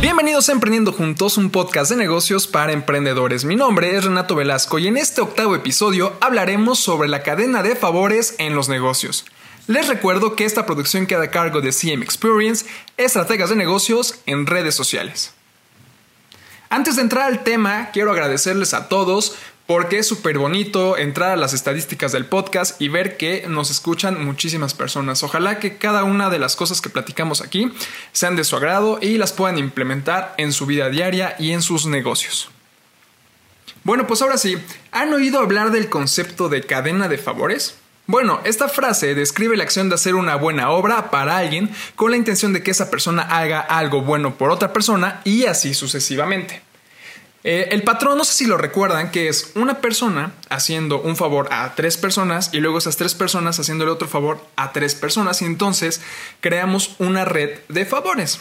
Bienvenidos a Emprendiendo Juntos, un podcast de negocios para emprendedores. Mi nombre es Renato Velasco y en este octavo episodio hablaremos sobre la cadena de favores en los negocios. Les recuerdo que esta producción queda a cargo de CM Experience, estrategas de negocios en redes sociales. Antes de entrar al tema, quiero agradecerles a todos porque es súper bonito entrar a las estadísticas del podcast y ver que nos escuchan muchísimas personas. Ojalá que cada una de las cosas que platicamos aquí sean de su agrado y las puedan implementar en su vida diaria y en sus negocios. Bueno, pues ahora sí, ¿han oído hablar del concepto de cadena de favores? Bueno, esta frase describe la acción de hacer una buena obra para alguien con la intención de que esa persona haga algo bueno por otra persona y así sucesivamente. Eh, el patrón, no sé si lo recuerdan, que es una persona haciendo un favor a tres personas y luego esas tres personas haciéndole otro favor a tres personas y entonces creamos una red de favores.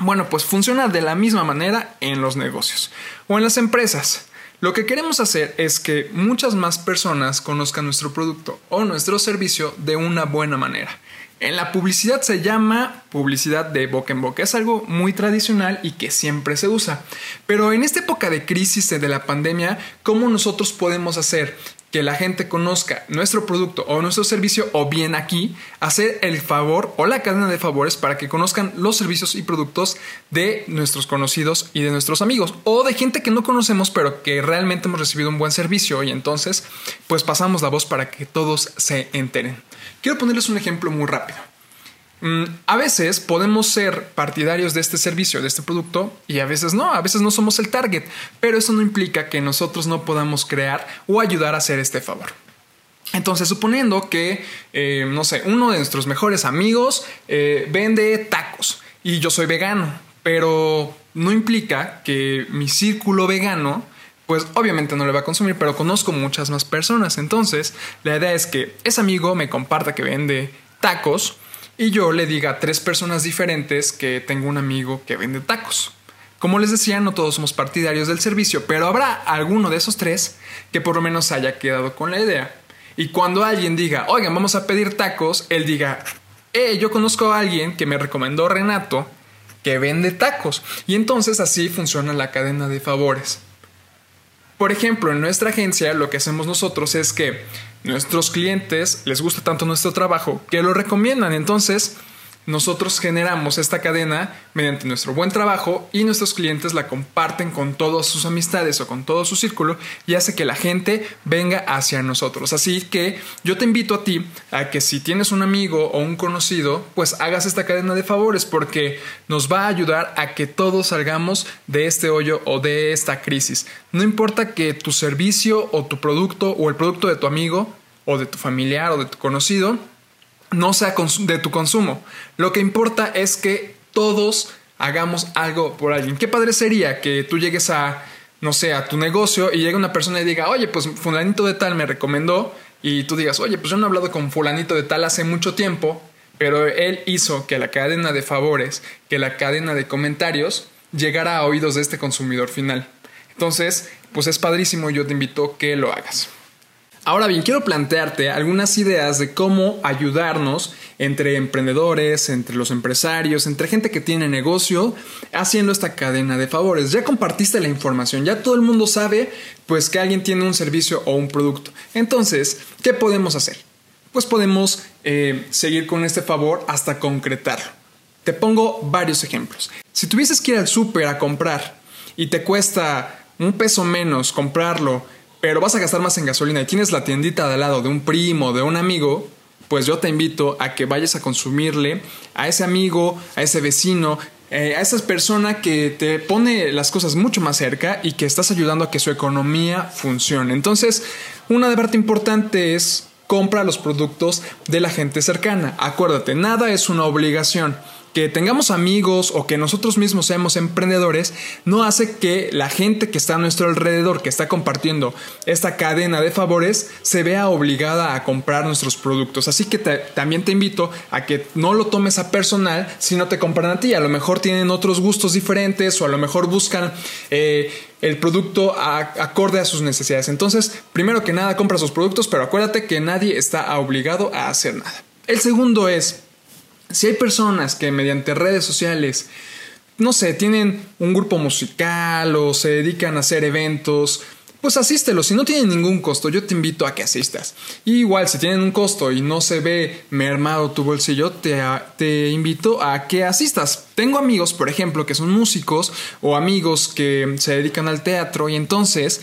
Bueno, pues funciona de la misma manera en los negocios o en las empresas. Lo que queremos hacer es que muchas más personas conozcan nuestro producto o nuestro servicio de una buena manera. En la publicidad se llama publicidad de boca en boca. Es algo muy tradicional y que siempre se usa. Pero en esta época de crisis de la pandemia, ¿cómo nosotros podemos hacer que la gente conozca nuestro producto o nuestro servicio o bien aquí hacer el favor o la cadena de favores para que conozcan los servicios y productos de nuestros conocidos y de nuestros amigos o de gente que no conocemos pero que realmente hemos recibido un buen servicio y entonces pues pasamos la voz para que todos se enteren. Quiero ponerles un ejemplo muy rápido. Mm, a veces podemos ser partidarios de este servicio, de este producto, y a veces no, a veces no somos el target, pero eso no implica que nosotros no podamos crear o ayudar a hacer este favor. Entonces, suponiendo que, eh, no sé, uno de nuestros mejores amigos eh, vende tacos y yo soy vegano, pero no implica que mi círculo vegano, pues obviamente no le va a consumir, pero conozco muchas más personas. Entonces, la idea es que ese amigo me comparta que vende tacos, y yo le diga a tres personas diferentes que tengo un amigo que vende tacos. Como les decía, no todos somos partidarios del servicio, pero habrá alguno de esos tres que por lo menos haya quedado con la idea. Y cuando alguien diga, oigan, vamos a pedir tacos, él diga, eh, yo conozco a alguien que me recomendó Renato que vende tacos. Y entonces así funciona la cadena de favores. Por ejemplo, en nuestra agencia lo que hacemos nosotros es que nuestros clientes les gusta tanto nuestro trabajo que lo recomiendan. Entonces, nosotros generamos esta cadena mediante nuestro buen trabajo y nuestros clientes la comparten con todas sus amistades o con todo su círculo y hace que la gente venga hacia nosotros. Así que yo te invito a ti a que si tienes un amigo o un conocido, pues hagas esta cadena de favores porque nos va a ayudar a que todos salgamos de este hoyo o de esta crisis. No importa que tu servicio o tu producto o el producto de tu amigo o de tu familiar o de tu conocido no sea de tu consumo. Lo que importa es que todos hagamos algo por alguien. Qué padre sería que tú llegues a, no sé, a tu negocio y llegue una persona y diga, oye, pues fulanito de tal me recomendó y tú digas, oye, pues yo no he hablado con fulanito de tal hace mucho tiempo, pero él hizo que la cadena de favores, que la cadena de comentarios llegara a oídos de este consumidor final. Entonces, pues es padrísimo, yo te invito a que lo hagas. Ahora bien, quiero plantearte algunas ideas de cómo ayudarnos entre emprendedores, entre los empresarios, entre gente que tiene negocio, haciendo esta cadena de favores. Ya compartiste la información, ya todo el mundo sabe pues que alguien tiene un servicio o un producto. Entonces, ¿qué podemos hacer? Pues podemos eh, seguir con este favor hasta concretarlo. Te pongo varios ejemplos. Si tuvieses que ir al súper a comprar y te cuesta un peso menos comprarlo pero vas a gastar más en gasolina y tienes la tiendita de al lado de un primo, de un amigo, pues yo te invito a que vayas a consumirle a ese amigo, a ese vecino, eh, a esa persona que te pone las cosas mucho más cerca y que estás ayudando a que su economía funcione. Entonces, una de parte importante es compra los productos de la gente cercana. Acuérdate, nada es una obligación que tengamos amigos o que nosotros mismos seamos emprendedores no hace que la gente que está a nuestro alrededor, que está compartiendo esta cadena de favores, se vea obligada a comprar nuestros productos. Así que también te invito a que no lo tomes a personal si no te compran a ti. A lo mejor tienen otros gustos diferentes o a lo mejor buscan... Eh, el producto acorde a sus necesidades. Entonces, primero que nada, compra sus productos, pero acuérdate que nadie está obligado a hacer nada. El segundo es, si hay personas que mediante redes sociales no sé, tienen un grupo musical o se dedican a hacer eventos, pues asístelo. Si no tienen ningún costo, yo te invito a que asistas. Igual, si tienen un costo y no se ve mermado tu bolsillo, te, te invito a que asistas. Tengo amigos, por ejemplo, que son músicos o amigos que se dedican al teatro y entonces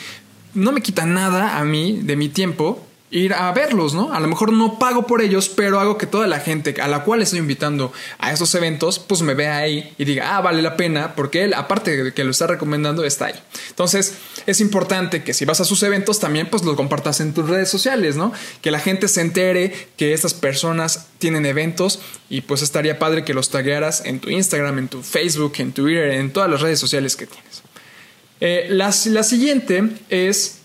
no me quita nada a mí de mi tiempo ir a verlos, ¿no? A lo mejor no pago por ellos, pero hago que toda la gente a la cual estoy invitando a esos eventos, pues me vea ahí y diga, ah, vale la pena, porque él, aparte de que lo está recomendando, está ahí. Entonces, es importante que si vas a sus eventos, también pues lo compartas en tus redes sociales, ¿no? Que la gente se entere que estas personas tienen eventos y pues estaría padre que los taguearas en tu Instagram, en tu Facebook, en Twitter, en todas las redes sociales que tienes. Eh, la, siguiente es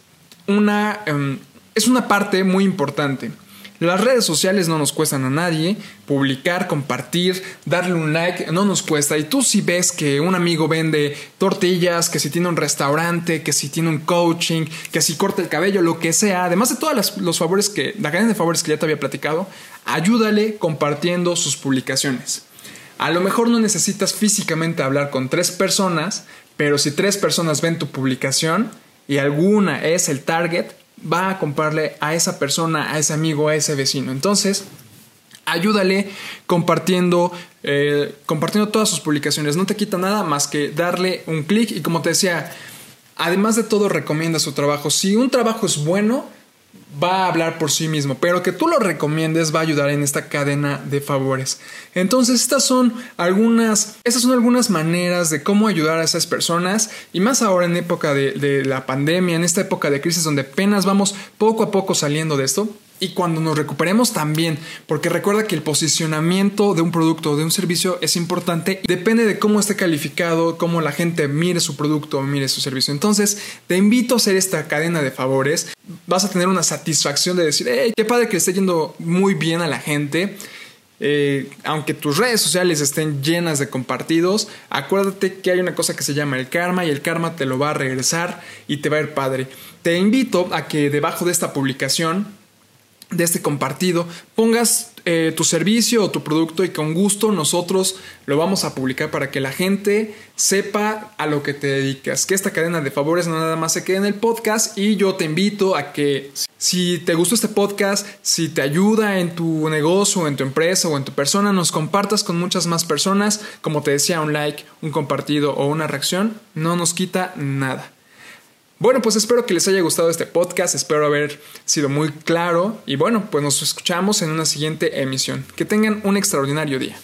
una... Em, es una parte muy importante. Las redes sociales no nos cuestan a nadie, publicar, compartir, darle un like, no nos cuesta. Y tú si ves que un amigo vende tortillas, que si tiene un restaurante, que si tiene un coaching, que si corta el cabello, lo que sea, además de todos los favores que, la cadena de favores que ya te había platicado, ayúdale compartiendo sus publicaciones. A lo mejor no necesitas físicamente hablar con tres personas, pero si tres personas ven tu publicación y alguna es el target, va a comprarle a esa persona, a ese amigo, a ese vecino. Entonces, ayúdale compartiendo, eh, compartiendo todas sus publicaciones. No te quita nada más que darle un clic y como te decía, además de todo recomienda su trabajo. Si un trabajo es bueno, va a hablar por sí mismo, pero que tú lo recomiendes va a ayudar en esta cadena de favores. Entonces, estas son algunas, estas son algunas maneras de cómo ayudar a esas personas y más ahora en época de, de la pandemia, en esta época de crisis donde apenas vamos poco a poco saliendo de esto, y cuando nos recuperemos también, porque recuerda que el posicionamiento de un producto o de un servicio es importante y depende de cómo esté calificado, cómo la gente mire su producto o mire su servicio. Entonces, te invito a hacer esta cadena de favores. Vas a tener una satisfacción de decir, hey, qué padre que esté yendo muy bien a la gente. Eh, aunque tus redes sociales estén llenas de compartidos, acuérdate que hay una cosa que se llama el karma y el karma te lo va a regresar y te va a ir padre. Te invito a que debajo de esta publicación de este compartido, pongas eh, tu servicio o tu producto y con gusto nosotros lo vamos a publicar para que la gente sepa a lo que te dedicas. Que esta cadena de favores no nada más se quede en el podcast y yo te invito a que si te gustó este podcast, si te ayuda en tu negocio, en tu empresa o en tu persona, nos compartas con muchas más personas. Como te decía, un like, un compartido o una reacción no nos quita nada. Bueno, pues espero que les haya gustado este podcast, espero haber sido muy claro y bueno, pues nos escuchamos en una siguiente emisión. Que tengan un extraordinario día.